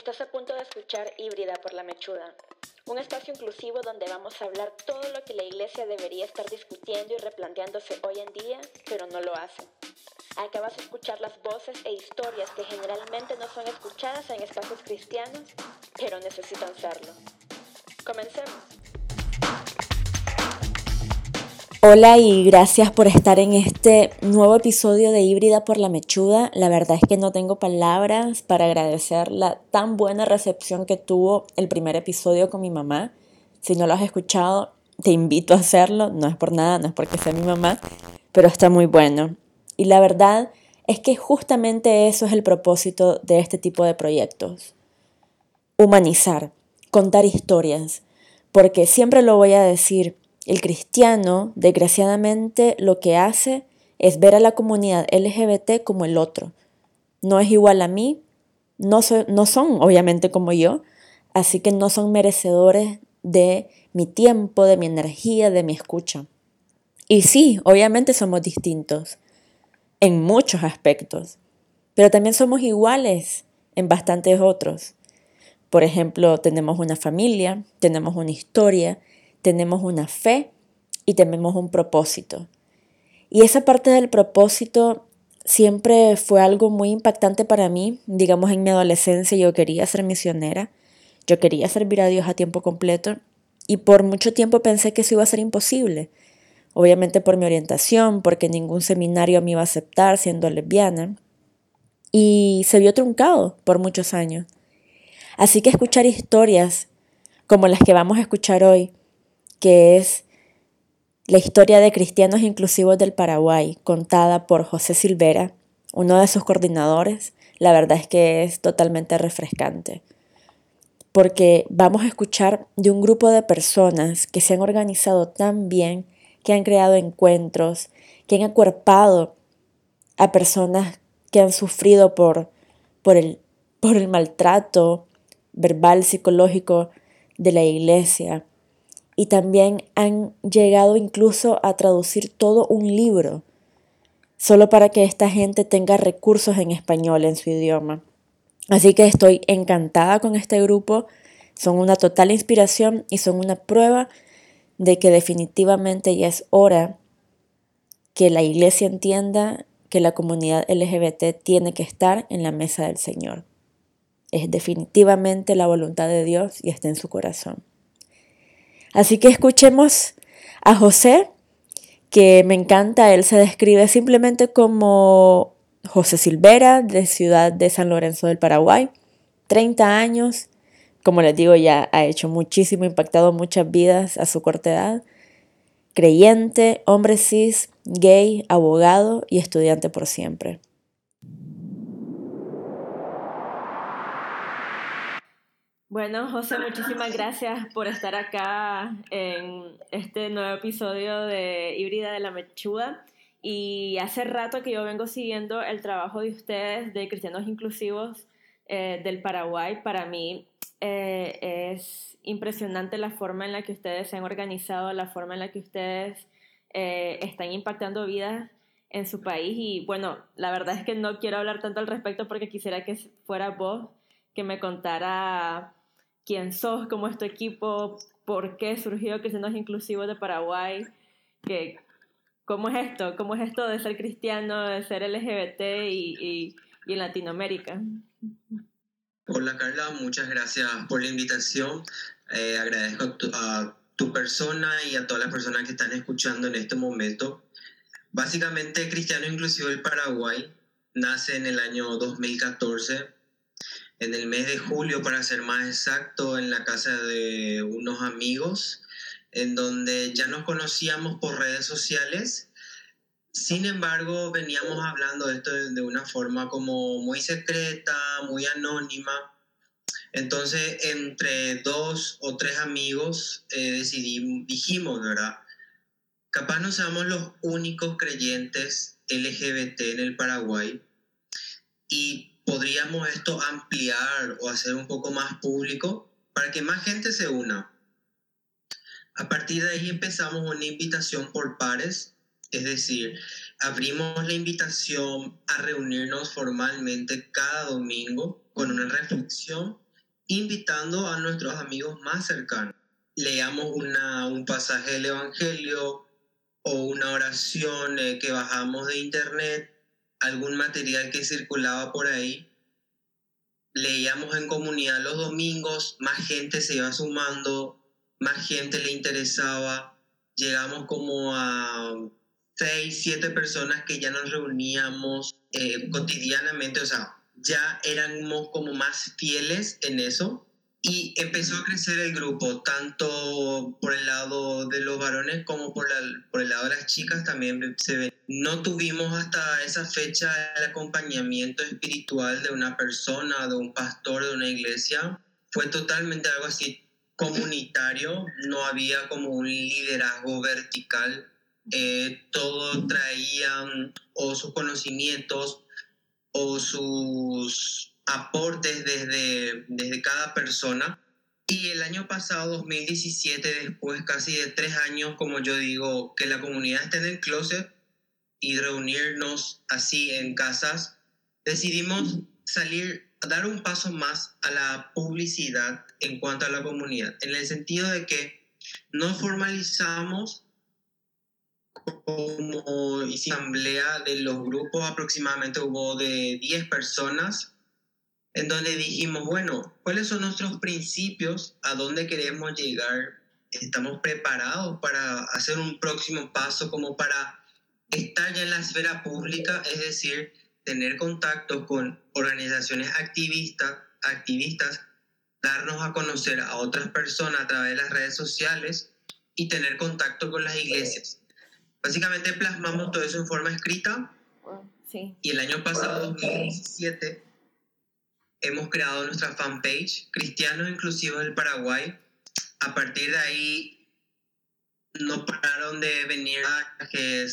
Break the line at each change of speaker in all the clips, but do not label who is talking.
Estás a punto de escuchar Híbrida por la Mechuda, un espacio inclusivo donde vamos a hablar todo lo que la iglesia debería estar discutiendo y replanteándose hoy en día, pero no lo hace. Acabas de escuchar las voces e historias que generalmente no son escuchadas en espacios cristianos, pero necesitan serlo. Comencemos.
Hola y gracias por estar en este nuevo episodio de Híbrida por la Mechuda. La verdad es que no tengo palabras para agradecer la tan buena recepción que tuvo el primer episodio con mi mamá. Si no lo has escuchado, te invito a hacerlo. No es por nada, no es porque sea mi mamá, pero está muy bueno. Y la verdad es que justamente eso es el propósito de este tipo de proyectos. Humanizar, contar historias. Porque siempre lo voy a decir, el cristiano, desgraciadamente, lo que hace es ver a la comunidad LGBT como el otro. No es igual a mí, no, no son obviamente como yo, así que no son merecedores de mi tiempo, de mi energía, de mi escucha. Y sí, obviamente somos distintos en muchos aspectos, pero también somos iguales en bastantes otros. Por ejemplo, tenemos una familia, tenemos una historia, tenemos una fe y tenemos un propósito. Y esa parte del propósito siempre fue algo muy impactante para mí. Digamos, en mi adolescencia yo quería ser misionera, yo quería servir a Dios a tiempo completo y por mucho tiempo pensé que eso iba a ser imposible. Obviamente por mi orientación, porque ningún seminario me iba a aceptar siendo lesbiana. Y se vio truncado por muchos años. Así que escuchar historias como las que vamos a escuchar hoy, que es la historia de cristianos inclusivos del Paraguay, contada por José Silvera, uno de sus coordinadores, la verdad es que es totalmente refrescante, porque vamos a escuchar de un grupo de personas que se han organizado tan bien, que han creado encuentros, que han acuerpado a personas que han sufrido por, por, el, por el maltrato verbal, psicológico de la iglesia, y también han llegado incluso a traducir todo un libro, solo para que esta gente tenga recursos en español en su idioma. Así que estoy encantada con este grupo, son una total inspiración y son una prueba de que definitivamente ya es hora que la iglesia entienda que la comunidad LGBT tiene que estar en la mesa del Señor. Es definitivamente la voluntad de Dios y está en su corazón. Así que escuchemos a José, que me encanta, él se describe simplemente como José Silvera, de Ciudad de San Lorenzo del Paraguay, 30 años, como les digo, ya ha hecho muchísimo, impactado muchas vidas a su corta edad, creyente, hombre cis, gay, abogado y estudiante por siempre. Bueno, José, muchísimas gracias por estar acá en este nuevo episodio de Híbrida de la Mechuda. Y hace rato que yo vengo siguiendo el trabajo de ustedes de Cristianos Inclusivos eh, del Paraguay. Para mí eh, es impresionante la forma en la que ustedes se han organizado, la forma en la que ustedes eh, están impactando vidas en su país. Y bueno, la verdad es que no quiero hablar tanto al respecto porque quisiera que fuera vos que me contara quién sos, cómo es tu equipo, por qué surgió Cristianos Inclusivos de Paraguay, que, cómo es esto, cómo es esto de ser cristiano, de ser LGBT y, en Latinoamérica.
Hola Carla, muchas gracias por la invitación. Eh, agradezco a tu persona y a todas las personas que están escuchando en este momento. Básicamente, Cristiano Inclusivo del Paraguay nace en el año 2014 en el mes de julio, para ser más exacto, en la casa de unos amigos, en donde ya nos conocíamos por redes sociales. Sin embargo, veníamos hablando de esto de una forma como muy secreta, muy anónima. Entonces, entre dos o tres amigos eh, decidimos, dijimos, ¿verdad? Capaz no seamos los únicos creyentes LGBT en el Paraguay y podríamos esto ampliar o hacer un poco más público para que más gente se una. A partir de ahí empezamos una invitación por pares, es decir, abrimos la invitación a reunirnos formalmente cada domingo con una reflexión invitando a nuestros amigos más cercanos. Leamos una, un pasaje del Evangelio o una oración eh, que bajamos de internet, algún material que circulaba por ahí. Leíamos en comunidad los domingos, más gente se iba sumando, más gente le interesaba. Llegamos como a seis, siete personas que ya nos reuníamos eh, cotidianamente, o sea, ya éramos como más fieles en eso y empezó a crecer el grupo, tanto por el lado de los varones como por, por el lado de las chicas también se ve. No tuvimos hasta esa fecha el acompañamiento espiritual de una persona, de un pastor, de una iglesia. Fue totalmente algo así comunitario, no había como un liderazgo vertical eh, todos traían o sus conocimientos o sus aportes desde, desde cada persona. Y el año pasado, 2017, después casi de tres años, como yo digo, que la comunidad esté en el closet y reunirnos así en casas, decidimos salir, dar un paso más a la publicidad en cuanto a la comunidad, en el sentido de que no formalizamos como asamblea de los grupos, aproximadamente hubo de 10 personas, en donde dijimos, bueno, ¿cuáles son nuestros principios? ¿A dónde queremos llegar? ¿Estamos preparados para hacer un próximo paso como para estar ya en la esfera pública? Es decir, tener contacto con organizaciones activistas, activistas, darnos a conocer a otras personas a través de las redes sociales y tener contacto con las iglesias. Básicamente plasmamos todo eso en forma escrita. Sí. Y el año pasado, 2017, hemos creado nuestra fanpage, Cristianos Inclusivos del Paraguay. A partir de ahí, no pararon de venir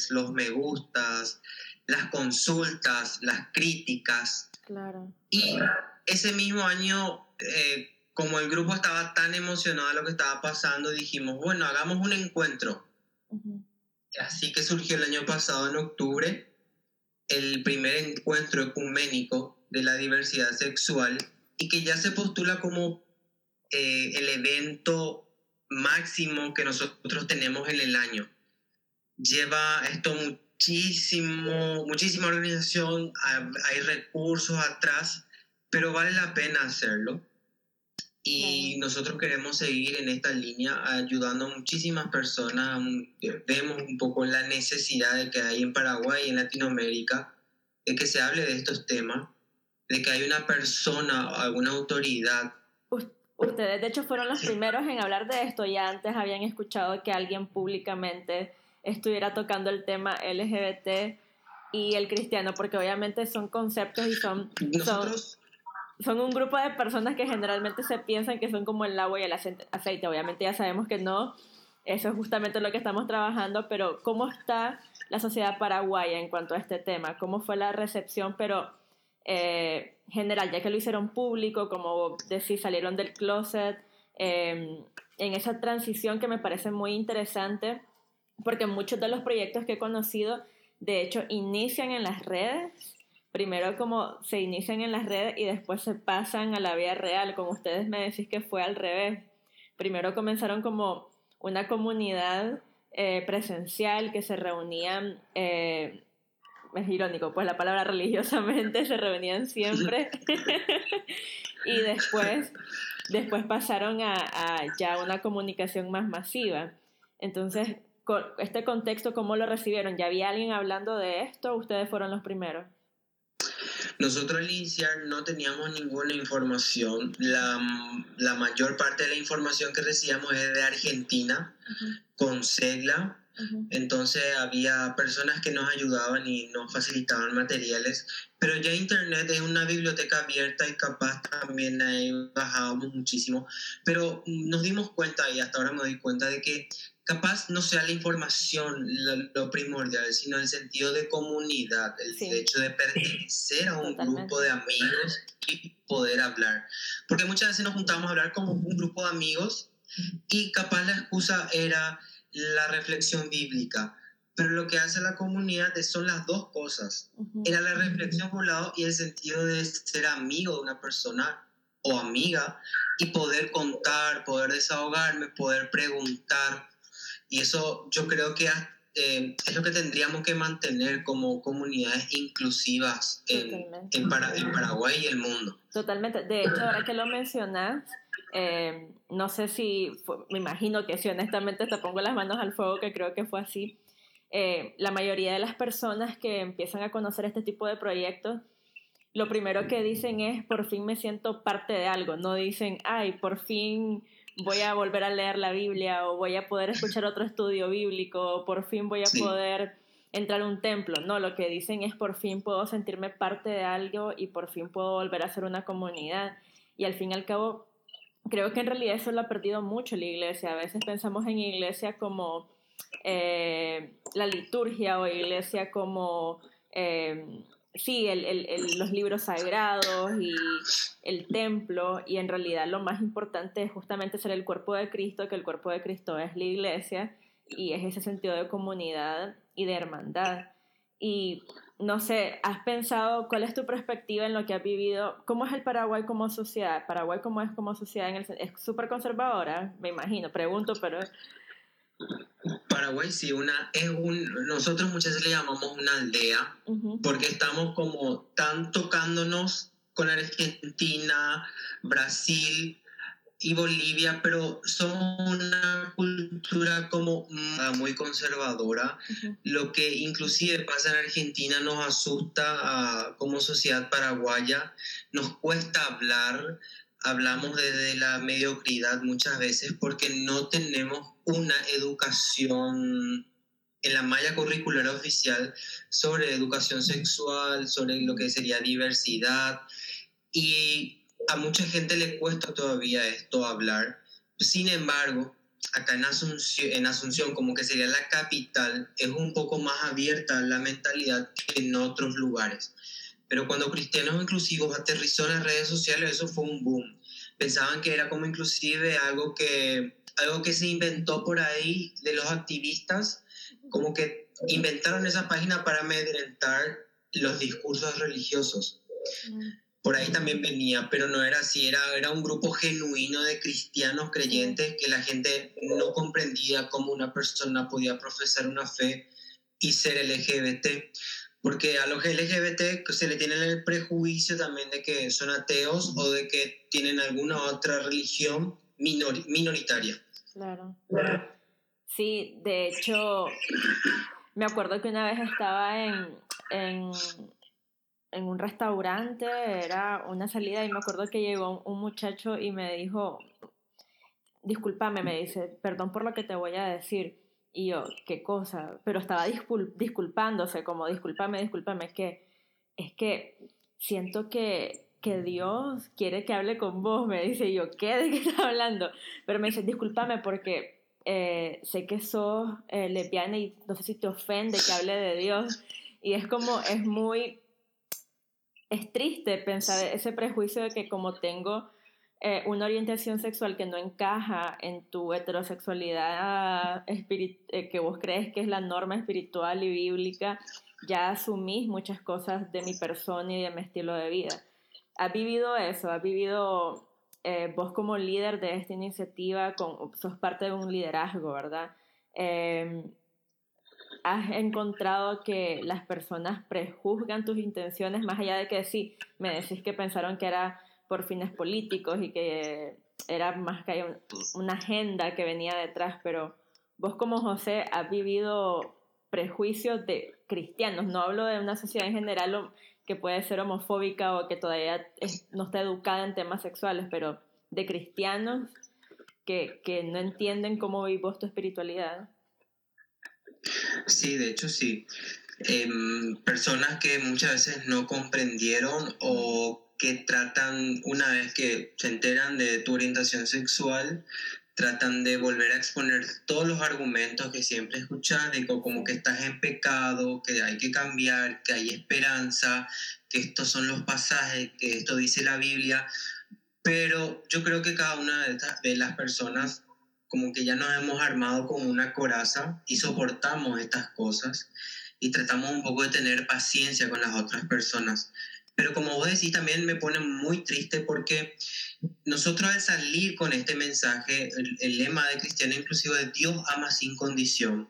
los me gustas, las consultas, las críticas. Claro. Y ese mismo año, eh, como el grupo estaba tan emocionado de lo que estaba pasando, dijimos, bueno, hagamos un encuentro. Así que surgió el año pasado, en octubre, el primer encuentro ecuménico de la diversidad sexual y que ya se postula como eh, el evento máximo que nosotros tenemos en el año. Lleva esto muchísimo, muchísima organización, hay recursos atrás, pero vale la pena hacerlo. Y nosotros queremos seguir en esta línea ayudando a muchísimas personas. Vemos un poco la necesidad de que hay en Paraguay y en Latinoamérica de que se hable de estos temas, de que hay una persona, alguna autoridad.
Ustedes, de hecho, fueron los primeros en hablar de esto. Ya antes habían escuchado que alguien públicamente estuviera tocando el tema LGBT y el cristiano, porque obviamente son conceptos y son... Nosotros son un grupo de personas que generalmente se piensan que son como el agua y el aceite. Obviamente ya sabemos que no, eso es justamente lo que estamos trabajando, pero ¿cómo está la sociedad paraguaya en cuanto a este tema? ¿Cómo fue la recepción, pero eh, general, ya que lo hicieron público, como decir, salieron del closet, em, en esa transición que me parece muy interesante, porque muchos de los proyectos que he conocido, de hecho, inician en las redes primero como se inician en las redes y después se pasan a la vida real, como ustedes me decís que fue al revés. Primero comenzaron como una comunidad eh, presencial que se reunían, eh, es irónico, pues la palabra religiosamente se reunían siempre y después, después pasaron a, a ya una comunicación más masiva. Entonces, este contexto, ¿cómo lo recibieron? ¿Ya había alguien hablando de esto? ¿Ustedes fueron los primeros?
Nosotros al iniciar no teníamos ninguna información. La, la, mayor parte de la información que recibíamos es de Argentina, con Segla. Entonces había personas que nos ayudaban y nos facilitaban materiales. Pero ya Internet es una biblioteca abierta y capaz también ahí bajábamos muchísimo. Pero nos dimos cuenta, y hasta ahora me doy cuenta, de que capaz no sea la información lo, primordial, sino el sentido de comunidad, el hecho de pertenecer a un grupo de amigos y poder hablar. Porque muchas veces nos juntamos a hablar como un grupo de amigos y capaz la excusa era la reflexión bíblica. Pero lo que hace la comunidad son las dos cosas. Era la reflexión por un lado y el sentido de ser amigo de una persona o amiga y poder contar, poder desahogarme, poder preguntar. Y eso yo creo que eh, es lo que tendríamos que mantener como comunidades inclusivas en, en, Paraguay y el mundo.
Totalmente. De hecho, ahora que lo mencionas, eh, no sé si, me imagino que si honestamente te pongo las manos al fuego, que creo que fue así, eh, la mayoría de las personas que empiezan a conocer este tipo de proyectos, lo primero que dicen es, por fin me siento parte de algo, no dicen, ay, por fin voy a volver a leer la Biblia o voy a poder escuchar otro estudio bíblico o por fin voy a poder entrar a un templo. No, lo que dicen es por fin puedo sentirme parte de algo y por fin puedo volver a ser una comunidad. Y al fin y al cabo, creo que en realidad eso lo ha perdido mucho la iglesia. A veces pensamos en iglesia como eh, la liturgia o iglesia como... Eh, sí, el, los libros sagrados y el templo, y en realidad lo más importante es justamente ser el cuerpo de Cristo, que el cuerpo de Cristo es la iglesia, y es ese sentido de comunidad y de hermandad. Y no sé, ¿has pensado cuál es tu perspectiva en lo que has vivido? ¿Cómo es el Paraguay como sociedad? ¿Paraguay cómo es como sociedad? En el, ¿Es súper conservadora? Me imagino, pregunto, pero
Paraguay sí, una, es un, nosotros muchas veces le llamamos una aldea, porque estamos como tan tocándonos con Argentina, Brasil y Bolivia, pero somos una cultura como muy conservadora, lo que inclusive pasa en Argentina nos asusta como sociedad paraguaya, nos cuesta hablar, hablamos desde la mediocridad muchas veces porque no tenemos una educación en la malla curricular oficial sobre educación sexual, sobre lo que sería diversidad. Y a mucha gente le cuesta todavía esto hablar. Sin embargo, acá en Asunción, como que sería la capital, es un poco más abierta la mentalidad que en otros lugares. Pero cuando Cristianos Inclusivos aterrizó en las redes sociales, eso fue un boom. Pensaban que era como inclusive algo que algo que se inventó por ahí de los activistas, como que inventaron esa página para amedrentar los discursos religiosos. Mm. Por ahí también venía, pero no era así, era, era un grupo genuino de cristianos creyentes que la gente no comprendía cómo una persona podía profesar una fe y ser LGBT. Porque a los LGBT se le tiene el prejuicio también de que son ateos o de que tienen alguna otra religión minoritaria.
Claro. Sí, de hecho, me acuerdo que una vez estaba en, en, en, un restaurante, era una salida, y me acuerdo que llegó un, muchacho y me dijo, discúlpame, me dice, perdón por lo que te voy a decir. Y yo, ¿qué cosa? Pero estaba disculpándose, como, discúlpame, discúlpame, es que, es que siento que que Dios quiere que hable con vos, me dice yo, ¿qué? ¿De qué estás hablando? Pero me dice, discúlpame porque eh, sé que sos eh, lesbiana y no sé si te ofende que hable de Dios. Y es como, es muy, es triste pensar ese prejuicio de que como tengo eh, una orientación sexual que no encaja en tu heterosexualidad que vos crees que es la norma espiritual y bíblica, ya asumís muchas cosas de mi persona y de mi estilo de vida. Has vivido eso, has vivido eh, vos como líder de esta iniciativa, con, sos parte de un liderazgo, ¿verdad? Em, has encontrado que las personas prejuzgan tus intenciones, más allá de que sí, me decís que pensaron que era por fines políticos y que era más que una agenda que venía detrás, pero vos como José has vivido prejuicios de cristianos, no hablo de una sociedad en general que puede ser homofóbica o que todavía no está educada en temas sexuales, pero de cristianos que, que no entienden cómo vivos tu espiritualidad.
Sí, de hecho sí. Em, personas que muchas veces no comprendieron o que tratan, una vez que se enteran de tu orientación sexual, tratan de volver a exponer todos los argumentos que siempre escuchan, de como que estás en pecado, que hay que cambiar, que hay esperanza, que estos son los pasajes, que esto dice la Biblia, pero yo creo que cada una de las personas como que ya nos hemos armado como una coraza y soportamos estas cosas y tratamos un poco de tener paciencia con las otras personas. Pero como vos decís, también me pone muy triste porque nosotros al salir con este mensaje, el, lema de Cristiano Inclusivo es Dios ama sin condición.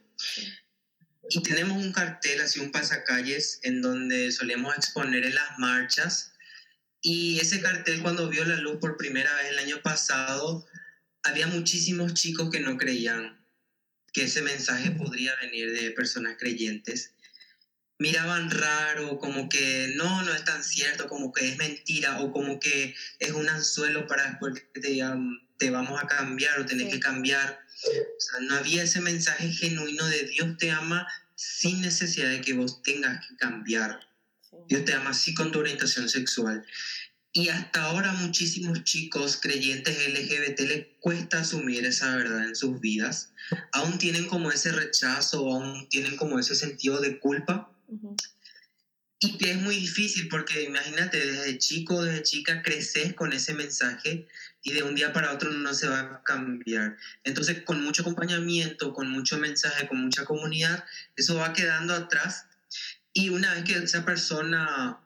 Y tenemos un cartel, así un pasacalles, en donde solemos exponer en las marchas. Y ese cartel cuando vio la luz por primera vez el año pasado, había muchísimos chicos que no creían que ese mensaje podría venir de personas creyentes miraban raro, como que no, no es tan cierto, como que es mentira o como que es un anzuelo para después que te digan, te vamos a cambiar o tenés que cambiar. O sea, no había ese mensaje genuino de Dios te ama sin necesidad de que vos tengas que cambiar. Dios te ama así con tu orientación sexual. Y hasta ahora muchísimos chicos creyentes LGBT les cuesta asumir esa verdad en sus vidas. Aún tienen como ese rechazo, aún tienen como ese sentido de culpa y que es muy difícil porque imagínate, desde chico, desde chica creces con ese mensaje y de un día para otro no se va a cambiar. Entonces, con mucho acompañamiento, con mucho mensaje, con mucha comunidad, eso va quedando atrás. Y una vez que esa persona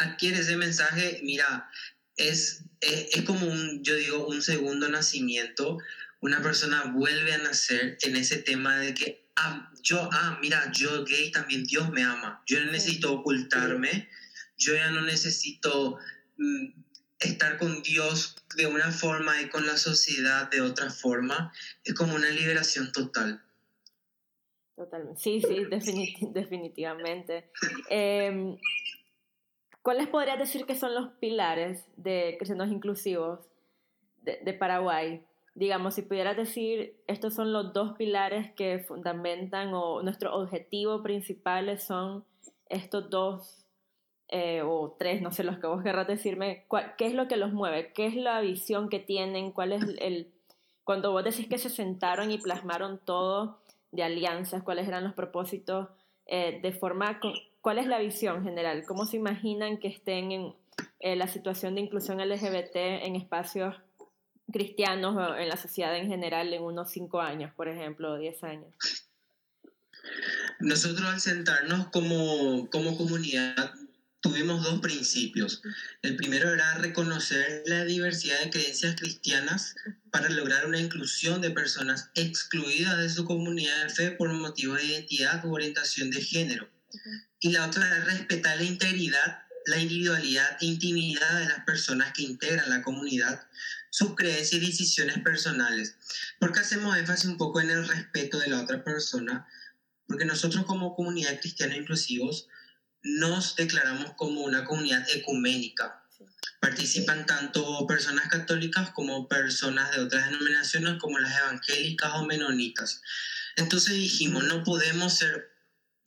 adquiere ese mensaje, mira, es, es, es como un, yo digo, un segundo nacimiento. Una persona vuelve a nacer en ese tema de que ah, yo, ah, mira, yo gay también Dios me ama. Yo no necesito ocultarme, yo ya no necesito mm, estar con Dios de una forma y con la sociedad de otra forma. Es como una liberación total.
Totalmente. Sí, sí, definitivamente. Em, ¿Cuáles podrías decir que son los pilares de cristianos inclusivos de, de Paraguay? digamos, si pudieras decir, estos son los dos pilares que fundamentan o nuestro objetivo principales son estos dos eh, o tres, no sé, los que vos querrás decirme, ¿qué es lo que los mueve? ¿Qué es la visión que tienen? ¿Cuál es el... Cuando vos decís que se sentaron y plasmaron todo de alianzas, cuáles eran los propósitos eh, de forma... ¿Cuál es la visión general? ¿Cómo se imaginan que estén en eh, la situación de inclusión LGBT en espacios cristianos en la sociedad en general en unos cinco años, por ejemplo, o diez años?
Nosotros al sentarnos como, como comunidad tuvimos dos principios. El primero era reconocer la diversidad de creencias cristianas para lograr una inclusión de personas excluidas de su comunidad de fe por motivo de identidad u orientación de género. Y la otra era respetar la integridad, la individualidad e intimidad de las personas que integran la comunidad sus creencias y decisiones personales. porque hacemos énfasis un poco en el respeto de la otra persona? Porque nosotros como comunidad cristiana inclusivos nos declaramos como una comunidad ecuménica. Participan tanto personas católicas como personas de otras denominaciones como las evangélicas o menonitas. Entonces dijimos, no podemos ser,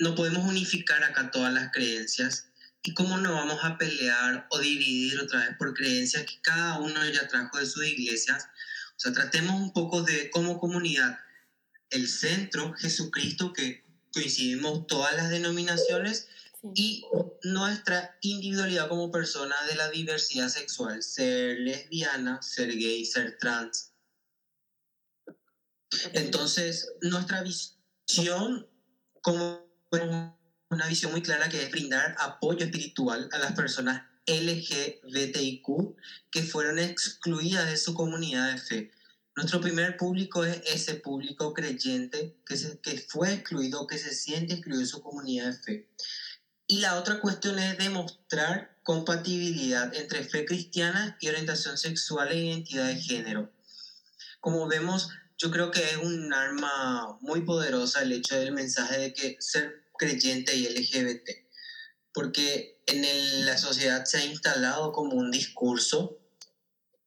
no podemos unificar acá todas las creencias ¿Y cómo no vamos a pelear o dividir otra vez por creencias que cada uno ya trajo de sus iglesias? O sea, tratemos un poco de como comunidad el centro, Jesucristo, que coincidimos todas las denominaciones, y nuestra individualidad como persona de la diversidad sexual, ser lesbiana, ser gay, ser trans. Entonces, nuestra visión como una visión muy clara que es brindar apoyo espiritual a las personas LGBTIQ que fueron excluidas de su comunidad de fe. Nuestro primer público es ese público creyente que, se, que fue excluido, que se siente excluido de su comunidad de fe. Y la otra cuestión es demostrar compatibilidad entre fe cristiana y orientación sexual e identidad de género. Como vemos, yo creo que es un arma muy poderosa el hecho del mensaje de que ser creyente y LGBT, porque en la sociedad se ha instalado como un discurso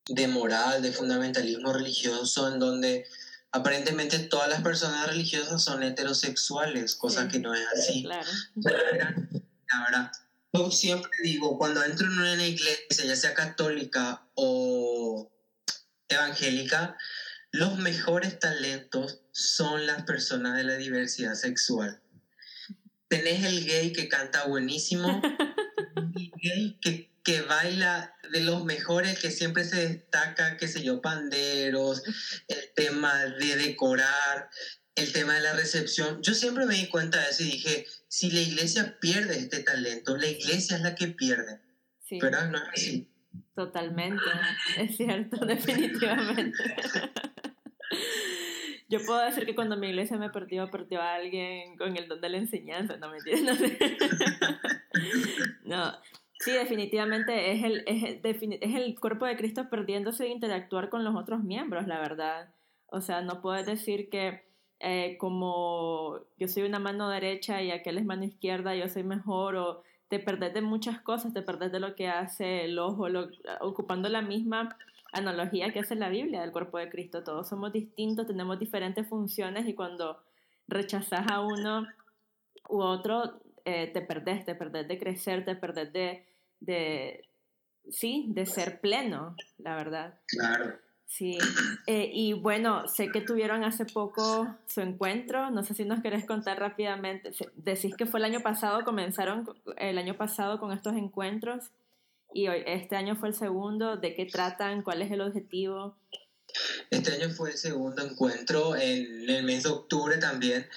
de moral, de fundamentalismo religioso, en donde aparentemente todas las personas religiosas son heterosexuales, cosa que no es así. Claro. La verdad, yo siempre digo, cuando entro en una iglesia, ya sea católica o evangélica, los mejores talentos son las personas de la diversidad sexual tenés el gay que canta buenísimo, el gay que, que, baila de los mejores, que siempre se destaca, qué sé yo, panderos, el tema de decorar, el tema de la recepción. Yo siempre me di cuenta de eso y dije, si la iglesia pierde este talento, la iglesia es la que pierde. Sí. ¿Verdad? No es así.
totalmente, es cierto, definitivamente. Yo puedo decir que cuando mi iglesia me perdió, perdió a alguien con el don de la enseñanza, no me entiendes. No, sí, definitivamente es el, es, es el cuerpo de Cristo perdiéndose de interactuar con los otros miembros, la verdad. O sea, no puedes decir que eh, como yo soy una mano derecha y aquel es mano izquierda, yo soy mejor, o te perdés de muchas cosas, te perdés de lo que hace el ojo, ocupando la misma analogía que hace la Biblia del cuerpo de Cristo. Todos somos distintos, tenemos diferentes funciones y cuando rechazas a uno u otro, eh, te perdés, te perdés de crecer, te perdés de, de, sí, de ser pleno, la verdad.
Claro.
Sí, eh, y bueno, sé que tuvieron hace poco su encuentro, no sé si nos querés contar rápidamente, decís que fue el año pasado, comenzaron el año pasado con estos encuentros y hoy, este año fue el segundo, ¿de qué tratan? ¿Cuál es el objetivo?
Este año fue el segundo encuentro en el mes de octubre también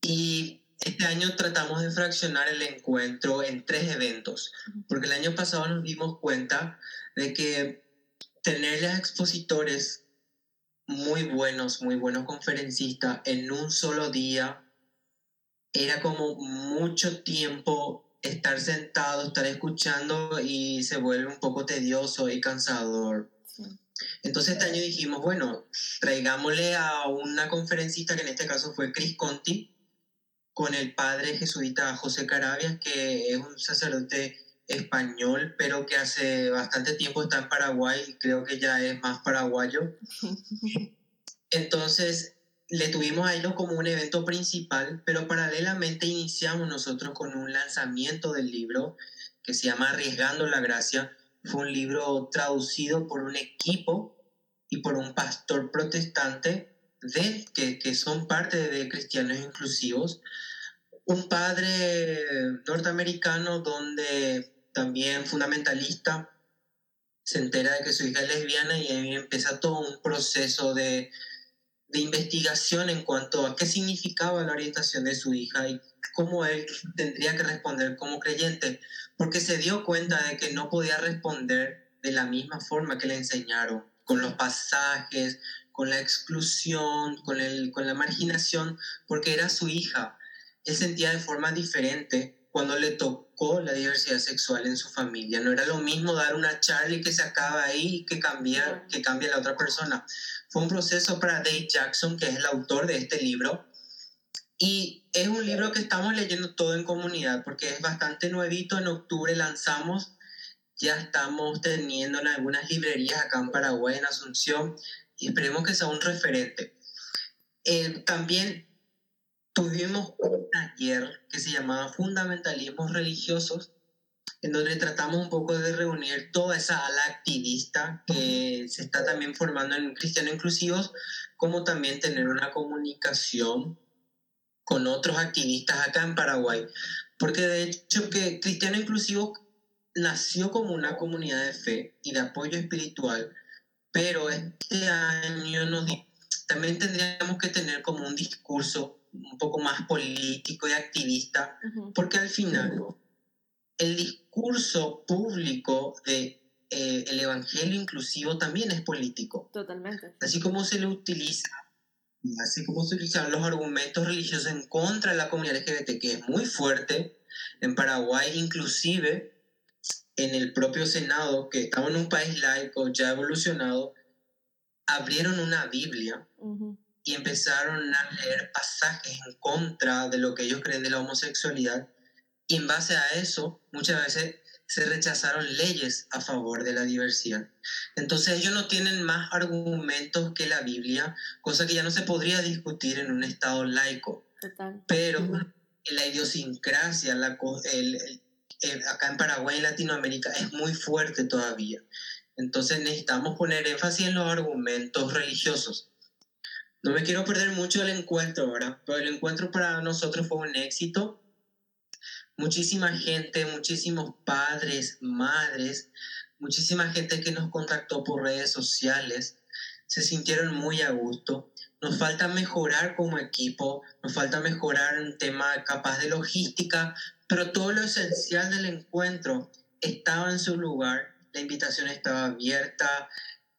y este año tratamos de fraccionar el encuentro en tres eventos, porque el año pasado nos dimos cuenta de que tener ya expositores muy buenos, muy buenos conferencistas en un solo día, era como mucho tiempo estar sentado, estar escuchando y se vuelve un poco tedioso y cansador. Entonces este año dijimos, bueno, traigámosle a una conferencista que en este caso fue Chris Conti, con el padre jesuita José Carabias, que es un sacerdote español, pero que hace bastante tiempo está en Paraguay y creo que ya es más paraguayo. Entonces, le tuvimos a ellos como un evento principal, pero paralelamente iniciamos nosotros con un lanzamiento del libro que se llama Arriesgando la Gracia. Fue un libro traducido por un equipo y por un pastor protestante de, que, que son parte de Cristianos Inclusivos. Un padre norteamericano donde también fundamentalista, se entera de que su hija es lesbiana y ahí empieza todo un proceso de, de investigación en cuanto a qué significaba la orientación de su hija y cómo él tendría que responder como creyente, porque se dio cuenta de que no podía responder de la misma forma que le enseñaron, con los pasajes, con la exclusión, con, el, con la marginación, porque era su hija. Él sentía de forma diferente cuando le tocó la diversidad sexual en su familia. No era lo mismo dar una charla y que se acaba ahí y que cambia, que cambie la otra persona. Fue un proceso para Dave Jackson, que es el autor de este libro. Y es un libro que estamos leyendo todo en comunidad porque es bastante nuevito. En octubre lanzamos, ya estamos teniendo en algunas librerías acá en Paraguay, en Asunción, y esperemos que sea un referente. Eh, también tuvimos un taller que se llamaba Fundamentalismos Religiosos, en donde tratamos un poco de reunir toda esa ala activista que se está también formando en Cristianos Inclusivos, como también tener una comunicación con otros activistas acá en Paraguay. Porque de hecho que Cristiano Inclusivo nació como una comunidad de fe y de apoyo espiritual, pero este año nos también tendríamos que tener como un discurso un poco más político y activista, porque al final el discurso público de eh, el evangelio inclusivo también es político.
Totalmente.
Así como se le utiliza, así como se utilizan los argumentos religiosos en contra de la comunidad LGBT, que es muy fuerte, en Paraguay inclusive en el propio Senado, que estamos en un país laico ya evolucionado, abrieron una Biblia y empezaron a leer pasajes en contra de lo que ellos creen de la homosexualidad y en base a eso muchas veces se rechazaron leyes a favor de la diversidad. Entonces ellos no tienen más argumentos que la Biblia, cosa que ya no se podría discutir en un Estado laico. Pero la idiosincrasia, la, acá en Paraguay y Latinoamérica es muy fuerte todavía. Entonces necesitamos poner énfasis en los argumentos religiosos no me quiero perder mucho del encuentro, ¿verdad? Pero el encuentro para nosotros fue un éxito. Muchísima gente, muchísimos padres, madres, muchísima gente que nos contactó por redes sociales, se sintieron muy a gusto. Nos falta mejorar como equipo, nos falta mejorar un tema capaz de logística, pero todo lo esencial del encuentro estaba en su lugar la invitación estaba abierta.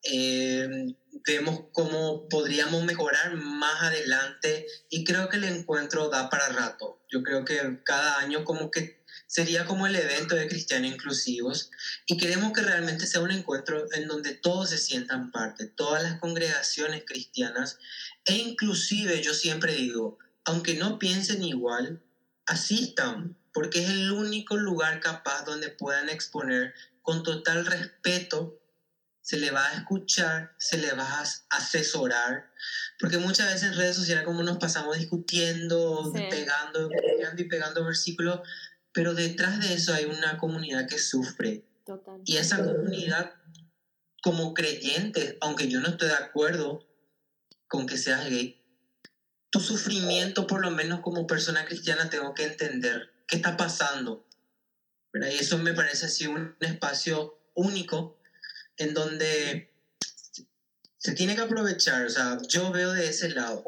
Eh, vemos cómo podríamos mejorar más adelante y creo que el encuentro da para rato. Yo creo que cada año como que sería como el evento de Cristianos Inclusivos y queremos que realmente sea un encuentro en donde todos se sientan parte, todas las congregaciones cristianas e inclusive yo siempre digo, aunque no piensen igual, asistan, porque es el único lugar capaz donde puedan exponer con total respeto, se le va a escuchar, se le va a asesorar, porque muchas veces en redes sociales como nos pasamos discutiendo, pegando, pegando y pegando versículos, pero detrás de eso hay una comunidad que sufre. Y esa comunidad, como creyentes, aunque yo no estoy de acuerdo con que seas gay, tu sufrimiento, por lo menos como persona cristiana, tengo que entender qué está pasando. Y eso me parece así un espacio único en donde se tiene que aprovechar. O sea, yo veo de ese lado.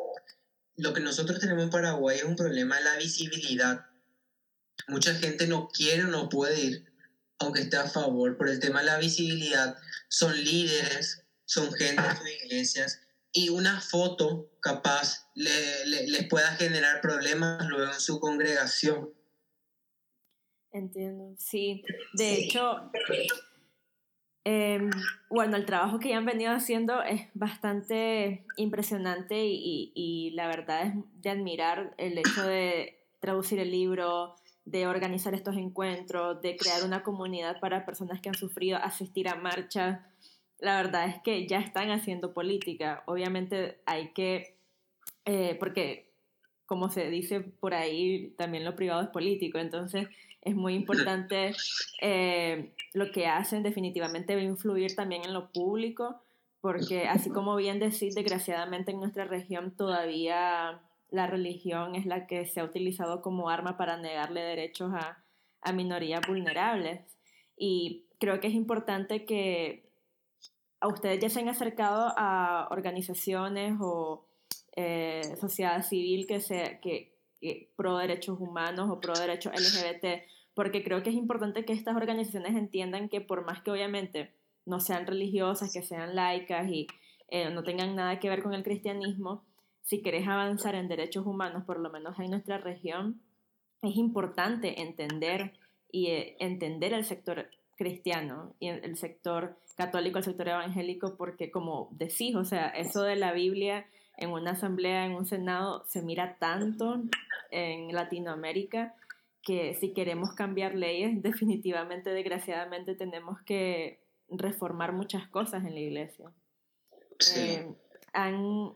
Lo que nosotros tenemos en Paraguay es un problema de la visibilidad mucha gente no quiere o no puede ir, aunque esté a favor, por el tema de la visibilidad. Son líderes, son gente de sus iglesias, y una foto capaz le, les pueda generar problemas luego en su congregación.
Entiendo, sí. De hecho, em, bueno, el trabajo que ya han venido haciendo es bastante impresionante y, y, la verdad es de admirar el hecho de traducir el libro, de organizar estos encuentros, de crear una comunidad para personas que han sufrido, asistir a marchas. La verdad es que ya están haciendo política. Obviamente hay que, eh, porque como se dice por ahí, también lo privado es político, entonces es muy importante eh, lo que hacen, definitivamente va a influir también en lo público, porque así como bien decís, desgraciadamente en nuestra región todavía la religión es la que se ha utilizado como arma para negarle derechos a, minorías vulnerables. Y creo que es importante que a ustedes ya se han acercado a organizaciones o eh, sociedad civil que, se, que, que pro derechos humanos o pro derechos LGBT, porque creo que es importante que estas organizaciones entiendan que por más que obviamente no sean religiosas, que sean laicas y eh, no tengan nada que ver con el cristianismo, si querés avanzar en derechos humanos, por lo menos en nuestra región, es importante entender y eh, entender el sector cristiano y el sector católico, el sector evangélico, porque como decís, o sea, eso de la Biblia en una asamblea, en un senado, se mira tanto en Latinoamérica que si queremos cambiar leyes, definitivamente, desgraciadamente, tenemos que reformar muchas cosas en la iglesia. Eh, han,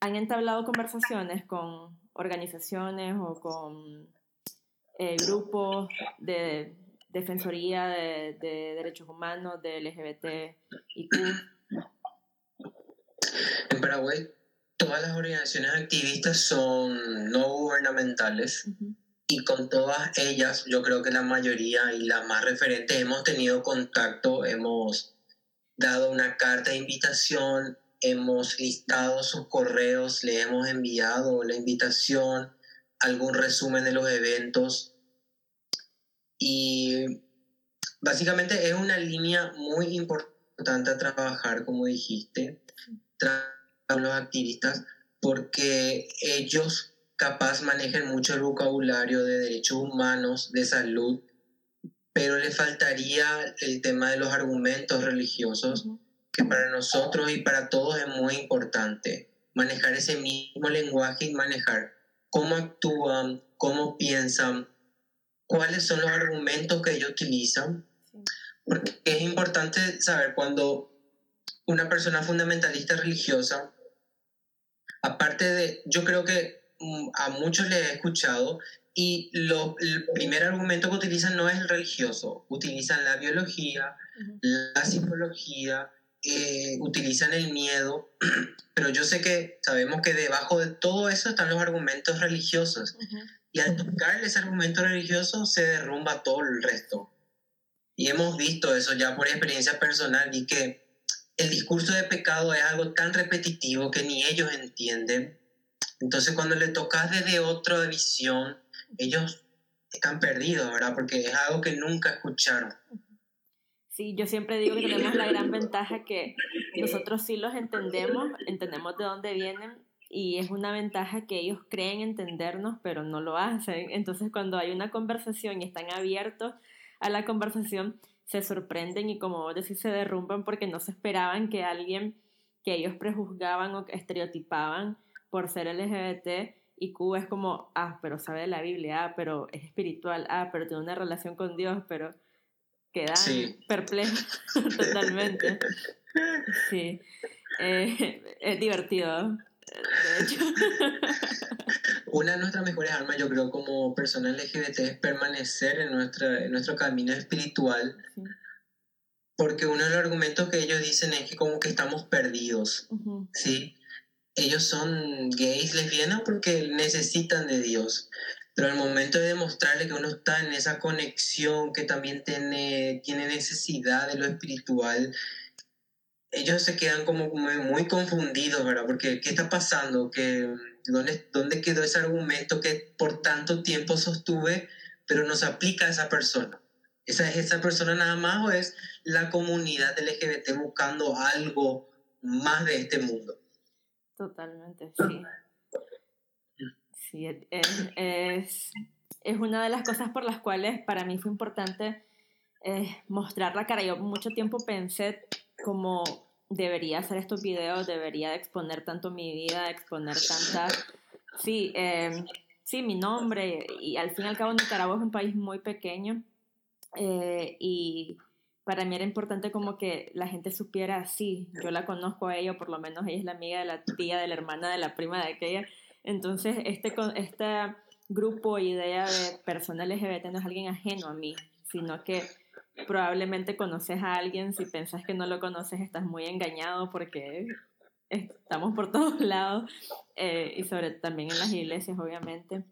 han entablado conversaciones con organizaciones o con eh, grupos de defensoría de, derechos humanos, de LGBT y
En Paraguay, todas las organizaciones activistas son no gubernamentales. Y con todas ellas, yo creo que la mayoría y las más referentes hemos tenido contacto, hemos dado una carta de invitación, hemos listado sus correos, le hemos enviado la invitación, algún resumen de los eventos. Y básicamente es una línea muy importante a trabajar, como dijiste, con los activistas, porque ellos capaz manejan mucho el vocabulario de derechos humanos, de salud, pero le faltaría el tema de los argumentos religiosos que para nosotros y para todos es muy importante manejar ese mismo lenguaje y manejar cómo actúan, cómo piensan, cuáles son los argumentos que ellos utilizan, porque es importante saber cuando una persona fundamentalista religiosa, aparte de, yo creo que mm, a muchos les he escuchado y lo, el primer argumento que utilizan no es el religioso, utilizan la biología, la psicología, eh, utilizan el miedo, pero yo sé que sabemos que debajo de todo eso están los argumentos religiosos. Y al tocar ese argumento religioso se derrumba todo el resto. Y hemos visto eso ya por experiencia personal y que el discurso de pecado es algo tan repetitivo que ni ellos entienden. Entonces cuando le tocas desde otra visión, ellos están perdidos, ¿verdad? Porque es algo que nunca escucharon.
Sí, yo siempre digo que tenemos la gran ventaja que nosotros sí los entendemos, entendemos de dónde vienen y es una ventaja que ellos creen entendernos, pero no lo hacen. Entonces, cuando hay una conversación y están abiertos a la conversación, se sorprenden y como vos decís, se derrumban porque no se esperaban que alguien que ellos prejuzgaban o estereotipaban por ser LGBT y Q es como, ah, pero sabe de la Biblia, ah, pero es espiritual, ah, pero tiene una relación con Dios, pero quedan perplejos totalmente. Sí, eh, es divertido, de hecho.
Una de nuestras mejores armas, yo creo, como persona LGBT es permanecer en, nuestra, en nuestro camino espiritual. Porque uno de los argumentos que ellos dicen es que como que estamos perdidos, ¿sí? Ellos son gays, lesbianas porque necesitan de Dios. Pero al momento de demostrarle que uno está en esa conexión, que también tiene, tiene necesidad de lo espiritual, ellos se quedan como muy, muy confundidos, ¿verdad? Porque ¿qué está pasando? ¿Qué, ¿dónde, ¿Dónde quedó ese argumento que por tanto tiempo sostuve, pero no se aplica a esa persona? ¿Esa es esa persona nada más o es la comunidad LGBT buscando algo más de este mundo?
Totalmente, sí. Sí, es, es, es una de las cosas por las cuales para mí fue importante eh, mostrar la cara. Yo mucho tiempo pensé como debería hacer estos videos, debería exponer tanto mi vida, exponer tantas, sí, eh, sí, mi nombre, y al fin y al cabo Nicaragua es un país muy pequeño, eh, y para mí era importante como que la gente supiera, sí, yo la conozco a ella, o por lo menos ella es la amiga de la tía, de la hermana, de la prima de aquella, entonces este, este grupo, idea de personas LGBT no es alguien ajeno a mí, sino que probablemente conoces a alguien, si pensás que no lo conoces estás muy engañado porque estamos por todos lados eh, y sobre también en las iglesias obviamente.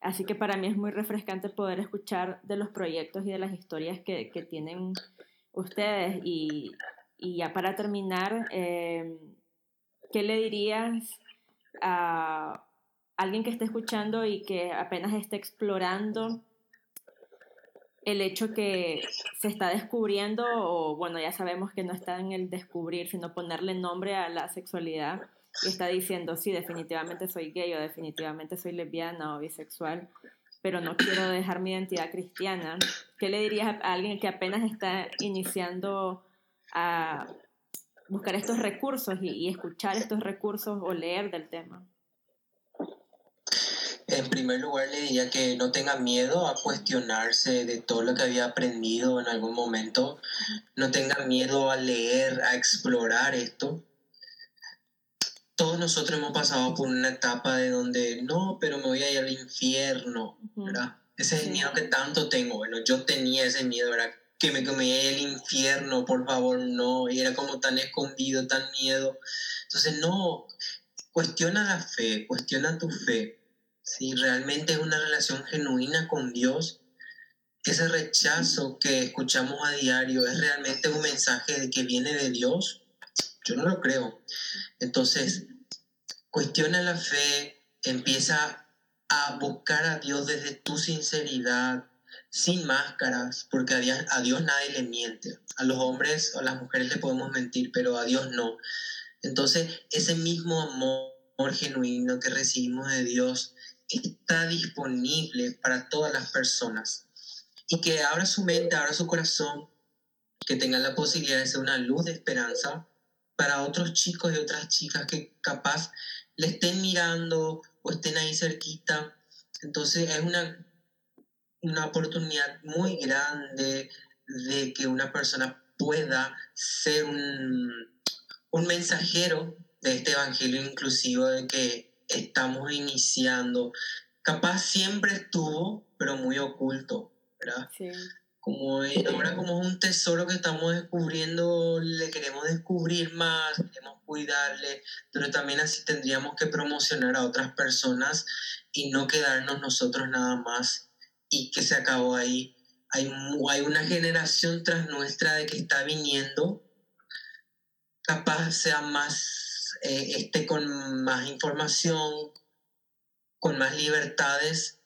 Así que para mí es muy refrescante poder escuchar de los proyectos y de las historias que, que tienen ustedes. Y, y, ya para terminar, eh, ¿qué le dirías a alguien que esté escuchando y que apenas esté explorando el hecho que se está descubriendo, o bueno, ya sabemos que no está en el descubrir, sino ponerle nombre a la sexualidad y está diciendo, sí, definitivamente soy gay o definitivamente soy lesbiana o bisexual, pero no quiero dejar mi identidad cristiana. ¿Qué le dirías a alguien que apenas está iniciando a buscar estos recursos y, y escuchar estos recursos o leer del tema?
En primer lugar, le diría que no tenga miedo a cuestionarse de todo lo que había aprendido en algún momento. No tenga miedo a leer, a explorar esto. Todos nosotros hemos pasado por una etapa de donde no, pero me voy a ir al infierno, ¿verdad? Ese es el miedo que tanto tengo. Bueno, yo tenía ese miedo, ¿verdad? Que me, me al infierno, por favor, no. Y era como tan escondido, tan miedo. Entonces, no, cuestiona la fe, cuestiona tu fe si realmente es una relación genuina con Dios, ese rechazo que escuchamos a diario es realmente un mensaje de que viene de Dios, yo no lo creo. Entonces, cuestiona la fe, empieza a buscar a Dios desde tu sinceridad, sin máscaras, porque a Dios, a Dios nadie le miente. A los hombres o a las mujeres le podemos mentir, pero a Dios no. Entonces, ese mismo amor genuino que recibimos de Dios está disponible para todas las personas y que abra su mente, abra su corazón, que tengan la posibilidad de ser una luz de esperanza para otros chicos y otras chicas que capaz le estén mirando o estén ahí cerquita. Entonces es una, una oportunidad muy grande de que una persona pueda ser un, un mensajero de este evangelio inclusivo de que estamos iniciando. Capaz siempre estuvo, pero muy oculto, ¿verdad? Sí. Como ahora como es un tesoro que estamos descubriendo, le queremos descubrir más, queremos cuidarle, pero también así tendríamos que promocionar a otras personas y no quedarnos nosotros nada más y que se acabó ahí. Hay, hay una generación tras nuestra de que está viniendo, capaz sea más eh, esté con más información, con más libertades,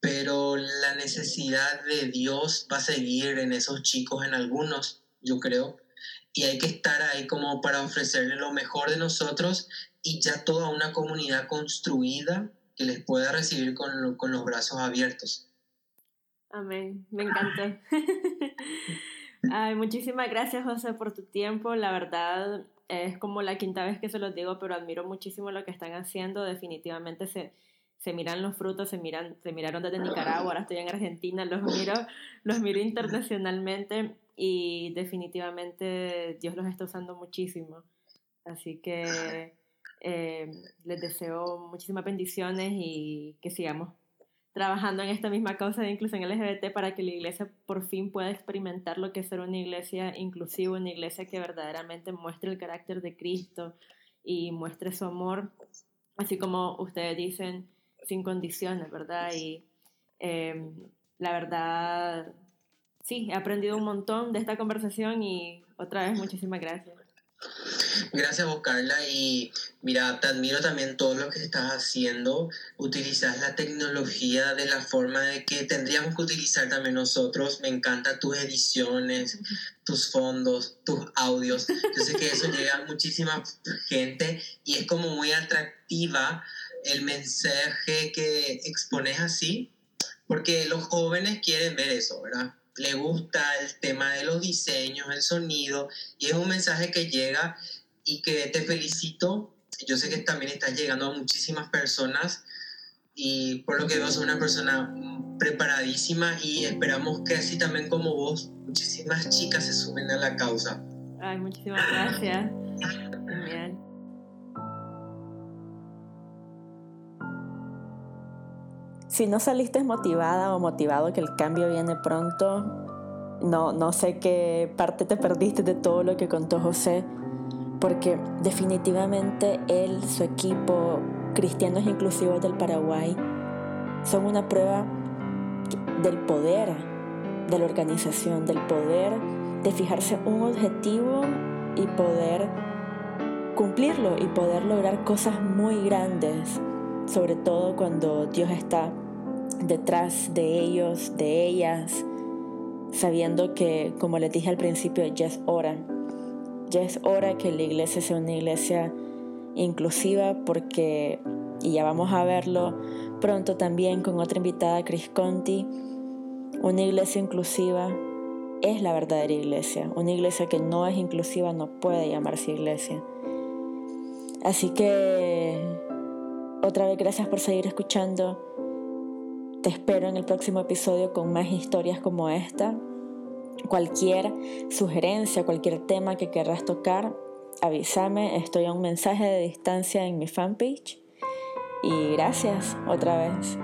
pero la necesidad de Dios va a seguir en esos chicos, en algunos, yo creo, y hay que estar ahí como para ofrecerle lo mejor de nosotros y ya toda una comunidad construida que les pueda recibir con, con los brazos abiertos.
Amén, me encantó. Ay, muchísimas gracias José por tu tiempo, la verdad es como la quinta vez que se los digo, pero admiro muchísimo lo que están haciendo, definitivamente se, se miran los frutos, se, miran, se miraron desde Nicaragua, ahora estoy en Argentina, los miro, los miro internacionalmente y definitivamente Dios los está usando muchísimo. Así que eh, les deseo muchísimas bendiciones y que sigamos trabajando en esta misma causa de inclusión LGBT para que la iglesia por fin pueda experimentar lo que es ser una iglesia inclusiva, una iglesia que verdaderamente muestre el carácter de Cristo y muestre su amor, así como ustedes dicen, sin condiciones, ¿verdad? Y em, la verdad, sí, he aprendido un montón de esta conversación y otra vez muchísimas gracias.
Gracias, vos, Carla. Y mira, te admiro también todo lo que estás haciendo. Utilizas la tecnología de la forma de que tendríamos que utilizar también nosotros. Me encantan tus ediciones, tus fondos, tus audios. Yo sé que eso llega a muchísima gente y es como muy atractiva el mensaje que expones así, porque los jóvenes quieren ver eso, ¿verdad? Le gusta el tema de los diseños, el sonido, y es un mensaje que llega y que te felicito. Yo sé que también estás llegando a muchísimas personas y por lo que veo sos una persona preparadísima y esperamos que así también como vos, muchísimas chicas se sumen a la causa.
Ay, muchísimas gracias. Si no saliste motivada o motivado que el cambio viene pronto, no, no sé qué parte te perdiste de todo lo que contó José, porque definitivamente él, su equipo, Cristianos Inclusivos del Paraguay, son una prueba del poder de la organización, del poder de fijarse un objetivo y poder cumplirlo y poder lograr cosas muy grandes, sobre todo cuando Dios está detrás de ellos, de ellas, sabiendo que, como les dije al principio, ya es hora. Ya es hora que la iglesia sea una iglesia inclusiva porque, y ya vamos a verlo pronto también con otra invitada, Chris Conti, una iglesia inclusiva es la verdadera iglesia. Una iglesia que no es inclusiva no puede llamarse iglesia. Así que, otra vez, gracias por seguir escuchando. Te espero en el próximo episodio con más historias como esta. Cualquier sugerencia, cualquier tema que querrás tocar, avísame. Estoy a un mensaje de distancia en mi fanpage. Y gracias otra vez.